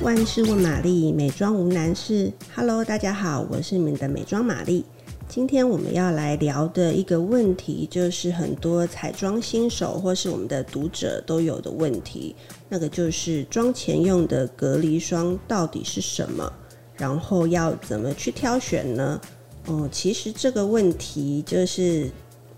万事问玛丽，美妆无难事。Hello，大家好，我是你们的美妆玛丽。今天我们要来聊的一个问题，就是很多彩妆新手或是我们的读者都有的问题，那个就是妆前用的隔离霜到底是什么？然后要怎么去挑选呢？哦、嗯，其实这个问题就是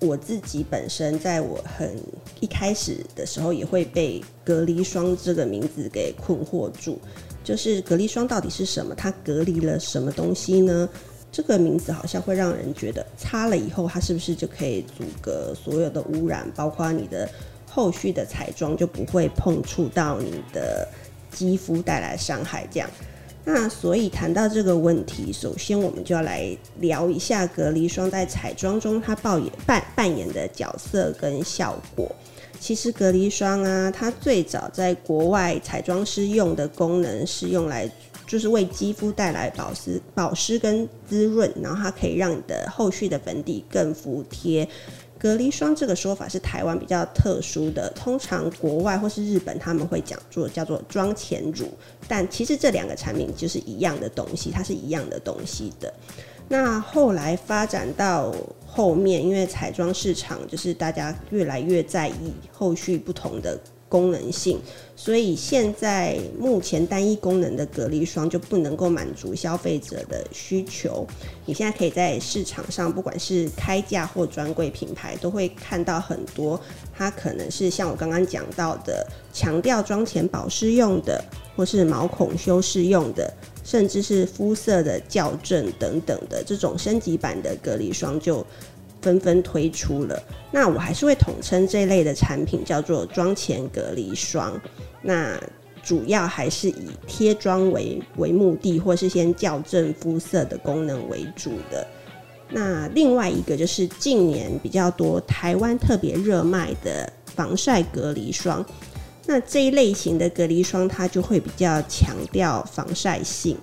我自己本身在我很一开始的时候也会被隔离霜这个名字给困惑住，就是隔离霜到底是什么？它隔离了什么东西呢？这个名字好像会让人觉得擦了以后，它是不是就可以阻隔所有的污染，包括你的后续的彩妆就不会碰触到你的肌肤带来伤害？这样，那所以谈到这个问题，首先我们就要来聊一下隔离霜在彩妆中它扮演扮扮演的角色跟效果。其实隔离霜啊，它最早在国外彩妆师用的功能是用来。就是为肌肤带来保湿、保湿跟滋润，然后它可以让你的后续的粉底更服帖。隔离霜这个说法是台湾比较特殊的，通常国外或是日本他们会讲做叫做妆前乳，但其实这两个产品就是一样的东西，它是一样的东西的。那后来发展到后面，因为彩妆市场就是大家越来越在意后续不同的。功能性，所以现在目前单一功能的隔离霜就不能够满足消费者的需求。你现在可以在市场上，不管是开价或专柜品牌，都会看到很多，它可能是像我刚刚讲到的，强调妆前保湿用的，或是毛孔修饰用的，甚至是肤色的校正等等的这种升级版的隔离霜就。纷纷推出了，那我还是会统称这类的产品叫做妆前隔离霜。那主要还是以贴妆为为目的，或是先校正肤色的功能为主的。那另外一个就是近年比较多台湾特别热卖的防晒隔离霜。那这一类型的隔离霜，它就会比较强调防晒性。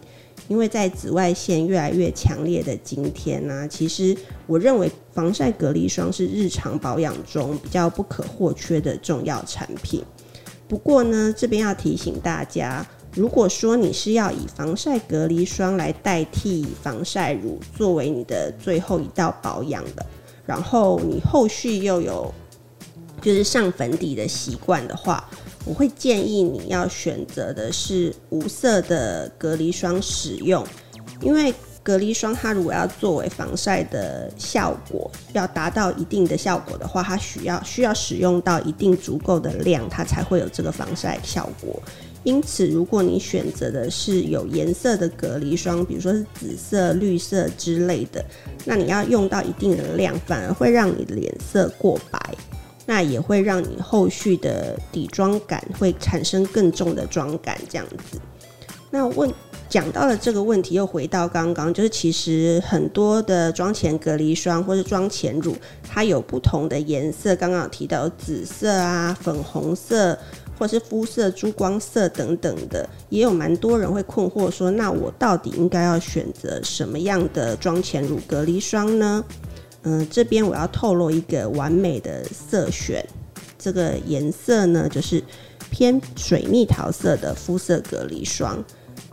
因为在紫外线越来越强烈的今天呢、其实我认为防晒隔离霜是日常保养中比较不可或缺的重要产品。不过呢，这边要提醒大家，如果说你是要以防晒隔离霜来代替防晒乳作为你的最后一道保养的，然后你后续又有就是上粉底的习惯的话。我会建议你要选择的是无色的隔离霜使用，因为隔离霜它如果要作为防晒的效果，要达到一定的效果的话，它需要需要使用到一定足够的量，它才会有这个防晒效果。因此，如果你选择的是有颜色的隔离霜，比如说是紫色、绿色之类的，那你要用到一定的量，反而会让你的脸色过白。那也会让你后续的底妆感会产生更重的妆感，这样子。那问讲到了这个问题，又回到刚刚，就是其实很多的妆前隔离霜或是妆前乳，它有不同的颜色。刚刚有提到紫色啊、粉红色，或是肤色珠光色等等的，也有蛮多人会困惑说，那我到底应该要选择什么样的妆前乳隔离霜呢？嗯、这边我要透露一个完美的色选，这个颜色呢，就是偏水蜜桃色的肤色隔离霜。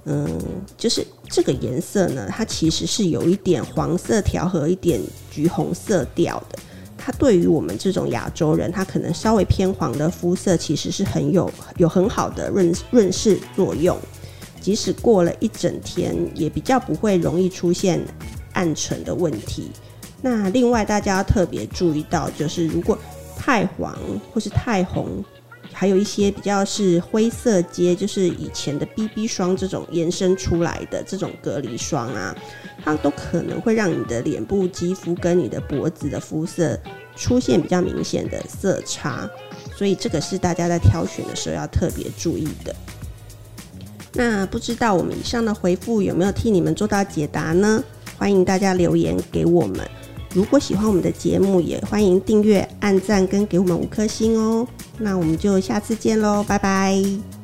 嗯，就是这个颜色呢，它其实是有一点黄色调和一点橘红色调的。它对于我们这种亚洲人，它可能稍微偏黄的肤色，其实是很有有很好的润润饰作用。即使过了一整天，也比较不会容易出现暗沉的问题。那另外大家要特别注意到，就是如果太黄或是太红，还有一些比较是灰色阶，就是以前的 BB 霜这种延伸出来的这种隔离霜啊，它都可能会让你的脸部肌肤跟你的脖子的肤色出现比较明显的色差，所以这个是大家在挑选的时候要特别注意的。那不知道我们以上的回复有没有替你们做到解答呢？欢迎大家留言给我们。如果喜欢我们的节目，也欢迎订阅、按赞跟给我们五颗星哦。那我们就下次见喽，拜拜。